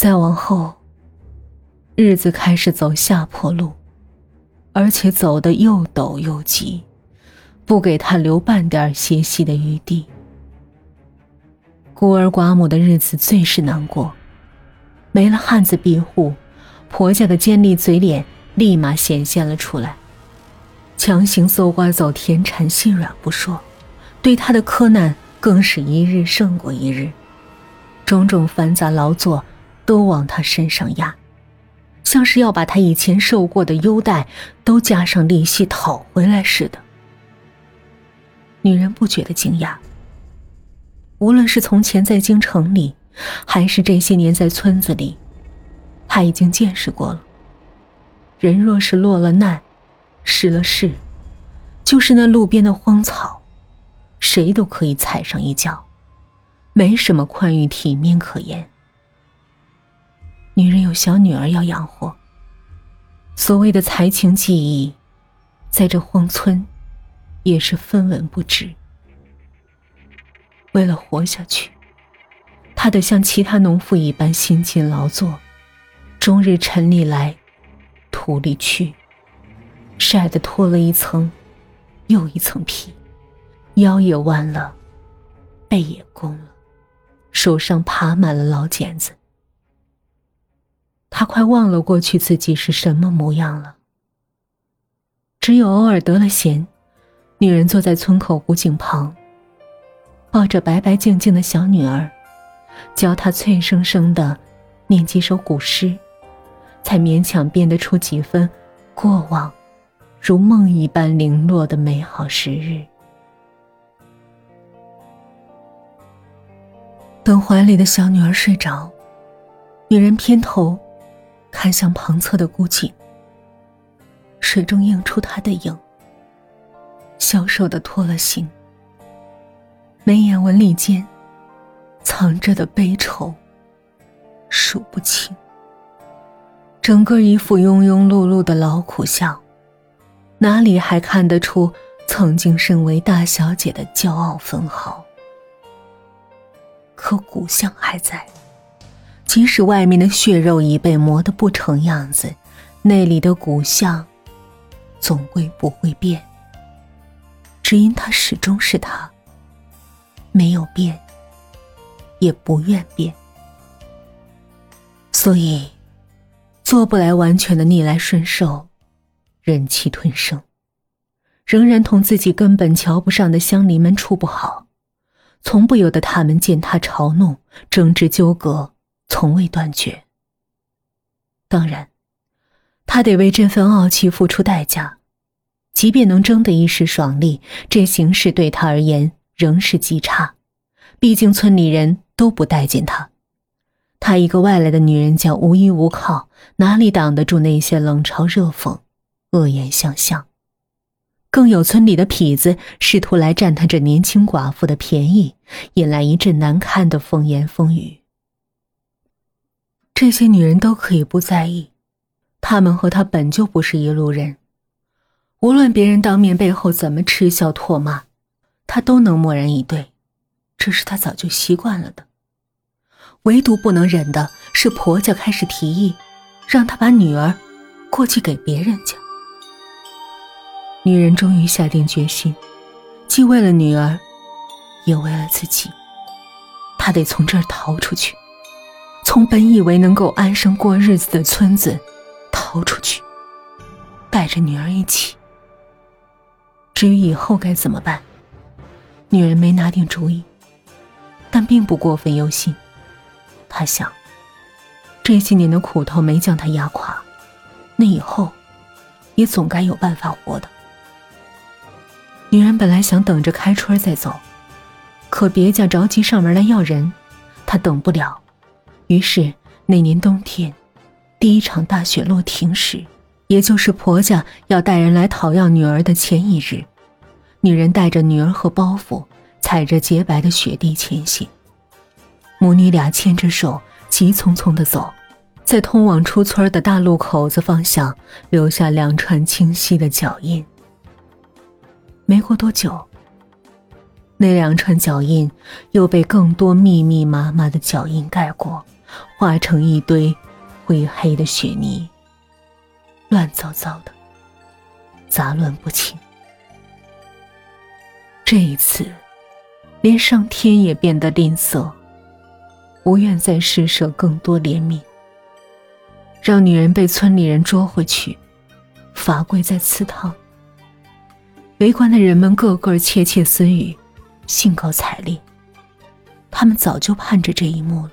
再往后，日子开始走下坡路，而且走得又陡又急，不给他留半点歇息的余地。孤儿寡母的日子最是难过，没了汉子庇护，婆家的尖利嘴脸立马显现了出来，强行搜刮走田产，心软不说，对他的苛难更是一日胜过一日，种种繁杂劳作都往他身上压，像是要把他以前受过的优待都加上利息讨回来似的。女人不觉得惊讶。无论是从前在京城里，还是这些年在村子里，他已经见识过了。人若是落了难，失了势，就是那路边的荒草，谁都可以踩上一脚，没什么宽裕体面可言。女人有小女儿要养活，所谓的才情技艺，在这荒村，也是分文不值。为了活下去，他得像其他农妇一般辛勤劳作，终日尘里来，土里去，晒得脱了一层又一层皮，腰也弯了，背也弓了，手上爬满了老茧子。他快忘了过去自己是什么模样了，只有偶尔得了闲，女人坐在村口古井旁。抱着白白净净的小女儿，教她脆生生的念几首古诗，才勉强编得出几分过往如梦一般零落的美好时日。等怀里的小女儿睡着，女人偏头看向旁侧的古井，水中映出他的影，消瘦的脱了形。眉眼纹理间，藏着的悲愁数不清。整个一副庸庸碌碌的劳苦相，哪里还看得出曾经身为大小姐的骄傲分毫？可骨相还在，即使外面的血肉已被磨得不成样子，内里的骨相总归不会变。只因他始终是他。没有变，也不愿变，所以做不来完全的逆来顺受，忍气吞声，仍然同自己根本瞧不上的乡邻们处不好，从不由得他们见他嘲弄、争执、纠葛，从未断绝。当然，他得为这份傲气付出代价，即便能争得一时爽利，这形势对他而言。仍是极差，毕竟村里人都不待见他，他一个外来的女人家，无依无靠，哪里挡得住那些冷嘲热讽、恶言相向？更有村里的痞子试图来占他这年轻寡妇的便宜，引来一阵难堪的风言风语。这些女人都可以不在意，她们和她本就不是一路人。无论别人当面背后怎么嗤笑唾骂。他都能默然以对，这是他早就习惯了的。唯独不能忍的是婆家开始提议，让他把女儿过继给别人家。女人终于下定决心，既为了女儿，也为了自己，她得从这儿逃出去，从本以为能够安生过日子的村子逃出去，带着女儿一起。至于以后该怎么办？女人没拿定主意，但并不过分忧心。她想，这些年的苦头没将她压垮，那以后也总该有办法活的。女人本来想等着开春再走，可别家着急上门来要人，她等不了。于是那年冬天，第一场大雪落停时，也就是婆家要带人来讨要女儿的前一日。女人带着女儿和包袱，踩着洁白的雪地前行。母女俩牵着手，急匆匆地走，在通往出村的大路口子方向留下两串清晰的脚印。没过多久，那两串脚印又被更多密密麻麻的脚印盖过，化成一堆灰黑的雪泥，乱糟糟的，杂乱不清。这一次，连上天也变得吝啬，不愿再施舍更多怜悯，让女人被村里人捉回去，罚跪在祠堂。围观的人们个个窃窃私语，兴高采烈。他们早就盼着这一幕了，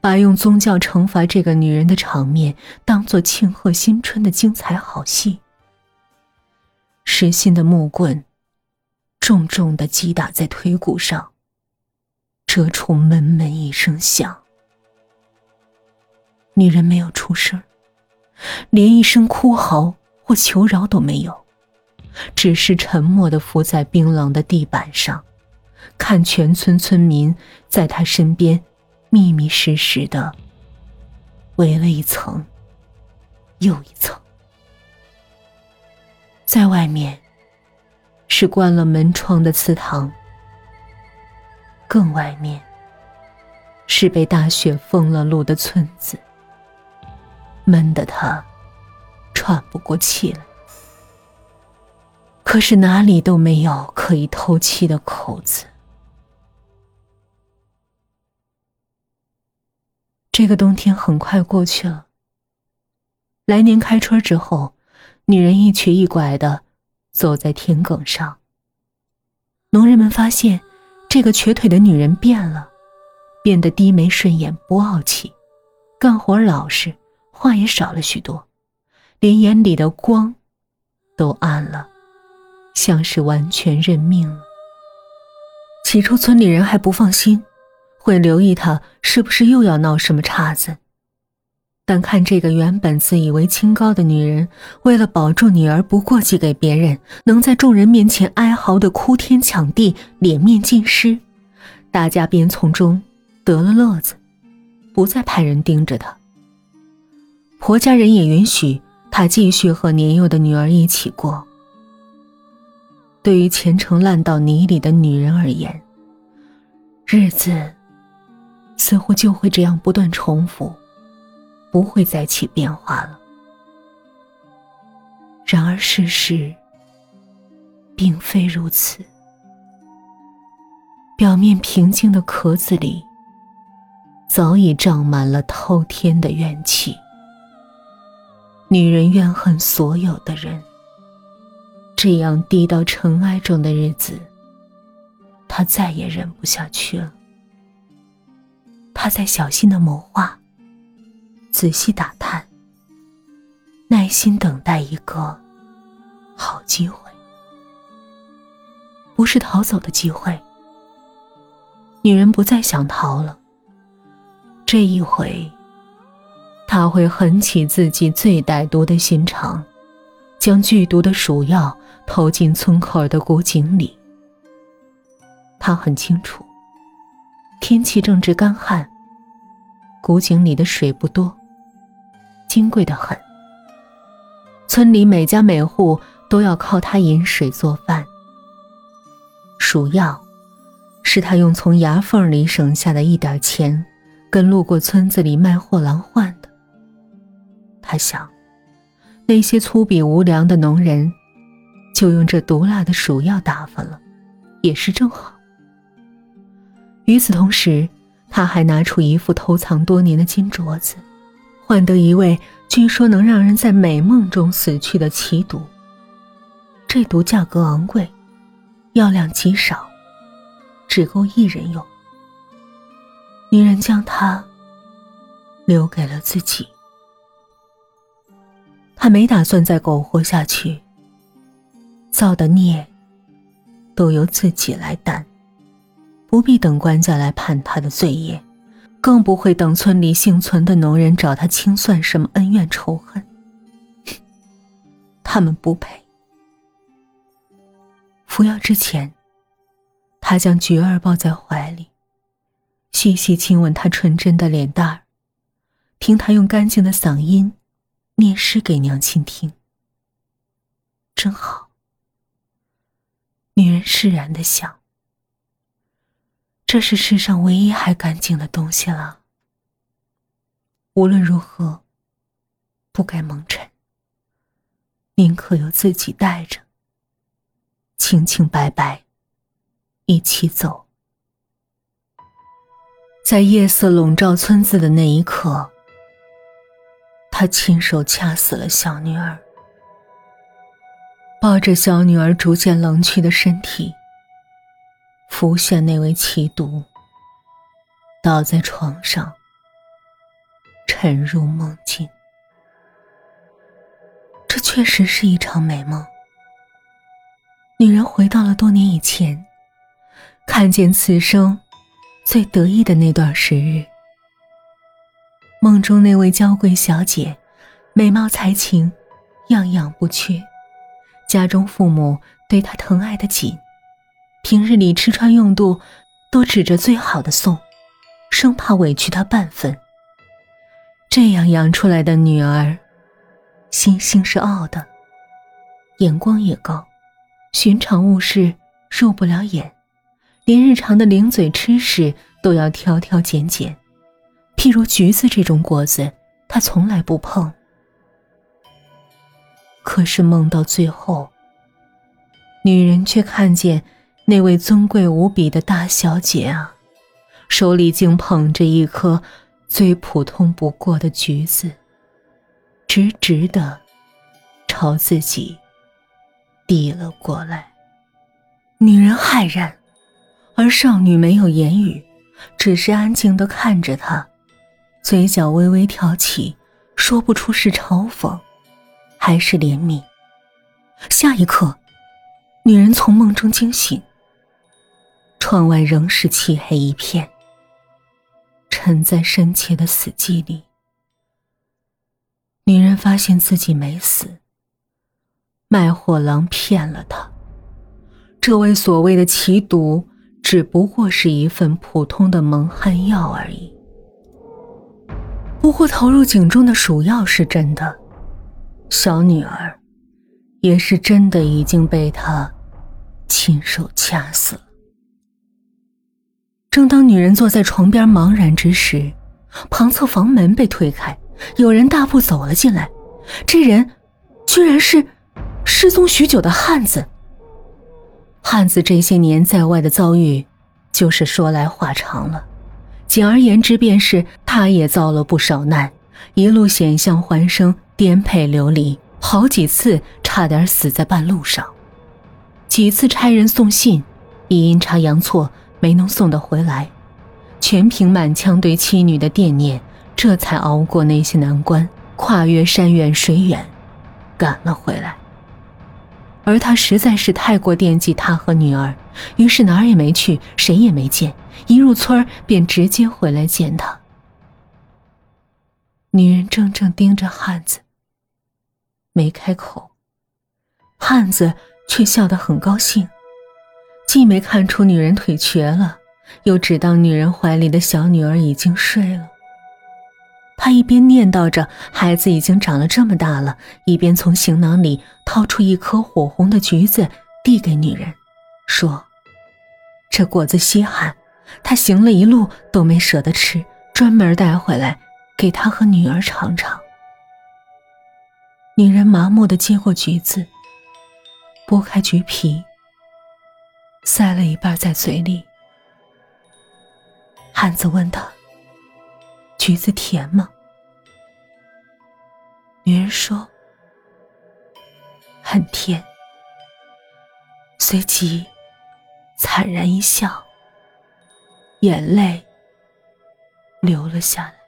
把用宗教惩罚这个女人的场面当做庆贺新春的精彩好戏。石心的木棍重重的击打在腿骨上，折出闷闷一声响。女人没有出声，连一声哭嚎或求饶都没有。只是沉默的伏在冰冷的地板上，看全村村民在她身边密密实实的围了一层又一层。在外面是关了门窗的祠堂，更外面是被大雪封了路的村子，闷得他喘不过气来。可是哪里都没有可以透气的口子。这个冬天很快过去了。来年开春之后，女人一瘸一拐的走在田埂上。农人们发现，这个瘸腿的女人变了，变得低眉顺眼、不傲气，干活老实，话也少了许多，连眼里的光都暗了。像是完全认命了。起初，村里人还不放心，会留意他是不是又要闹什么岔子。但看这个原本自以为清高的女人，为了保住女儿不过继给别人，能在众人面前哀嚎的哭天抢地、脸面尽失，大家便从中得了乐子，不再派人盯着她。婆家人也允许她继续和年幼的女儿一起过。对于前程烂到泥里的女人而言，日子似乎就会这样不断重复，不会再起变化了。然而事实并非如此，表面平静的壳子里，早已胀满了滔天的怨气。女人怨恨所有的人。这样低到尘埃中的日子，他再也忍不下去了。他在小心的谋划，仔细打探，耐心等待一个好机会，不是逃走的机会。女人不再想逃了。这一回，他会狠起自己最歹毒的心肠，将剧毒的鼠药。投进村口的古井里。他很清楚，天气正值干旱，古井里的水不多，金贵的很。村里每家每户都要靠他饮水做饭。鼠药，是他用从牙缝里省下的一点钱，跟路过村子里卖货郎换的。他想，那些粗鄙无良的农人。就用这毒辣的鼠药打发了，也是正好。与此同时，他还拿出一副偷藏多年的金镯子，换得一位据说能让人在美梦中死去的奇毒。这毒价格昂贵，药量极少，只够一人用。女人将它留给了自己，她没打算再苟活下去。造的孽，都由自己来担，不必等官家来判他的罪业，更不会等村里幸存的农人找他清算什么恩怨仇恨。他们不配。服药之前，他将菊儿抱在怀里，细细亲吻她纯真的脸蛋儿，听她用干净的嗓音念诗给娘亲听。真好。女人释然的想：“这是世上唯一还干净的东西了。”无论如何，不该蒙尘，宁可由自己带着，清清白白，一起走。在夜色笼罩村子的那一刻，他亲手掐死了小女儿，抱着小女儿逐渐冷去的身体，浮现那位奇毒，倒在床上，沉入梦境。这确实是一场美梦。女人回到了多年以前，看见此生。最得意的那段时日，梦中那位娇贵小姐，美貌才情，样样不缺。家中父母对她疼爱的紧，平日里吃穿用度都指着最好的送，生怕委屈她半分。这样养出来的女儿，心性是傲的，眼光也高，寻常物事入不了眼。连日常的零嘴吃食都要挑挑拣拣，譬如橘子这种果子，他从来不碰。可是梦到最后，女人却看见那位尊贵无比的大小姐啊，手里竟捧着一颗最普通不过的橘子，直直的朝自己递了过来。女人骇然。而少女没有言语，只是安静的看着他，嘴角微微挑起，说不出是嘲讽，还是怜悯。下一刻，女人从梦中惊醒，窗外仍是漆黑一片，沉在深切的死寂里。女人发现自己没死，卖货郎骗了她，这位所谓的奇毒。只不过是一份普通的蒙汗药而已。不过投入井中的鼠药是真的，小女儿也是真的已经被他亲手掐死了。正当女人坐在床边茫然之时，旁侧房门被推开，有人大步走了进来。这人居然是失踪许久的汉子。汉子这些年在外的遭遇，就是说来话长了。简而言之，便是他也遭了不少难，一路险象环生，颠沛流离，好几次差点死在半路上。几次差人送信，也阴差阳错没能送得回来，全凭满腔对妻女的惦念，这才熬过那些难关，跨越山远水远，赶了回来。而他实在是太过惦记他和女儿，于是哪儿也没去，谁也没见。一入村便直接回来见他。女人怔怔盯着汉子，没开口。汉子却笑得很高兴，既没看出女人腿瘸了，又只当女人怀里的小女儿已经睡了。他一边念叨着孩子已经长了这么大了，一边从行囊里掏出一颗火红的橘子，递给女人，说：“这果子稀罕，他行了一路都没舍得吃，专门带回来给他和女儿尝尝。”女人麻木的接过橘子，剥开橘皮，塞了一半在嘴里。汉子问他。橘子甜吗？女人说：“很甜。”随即惨然一笑，眼泪流了下来。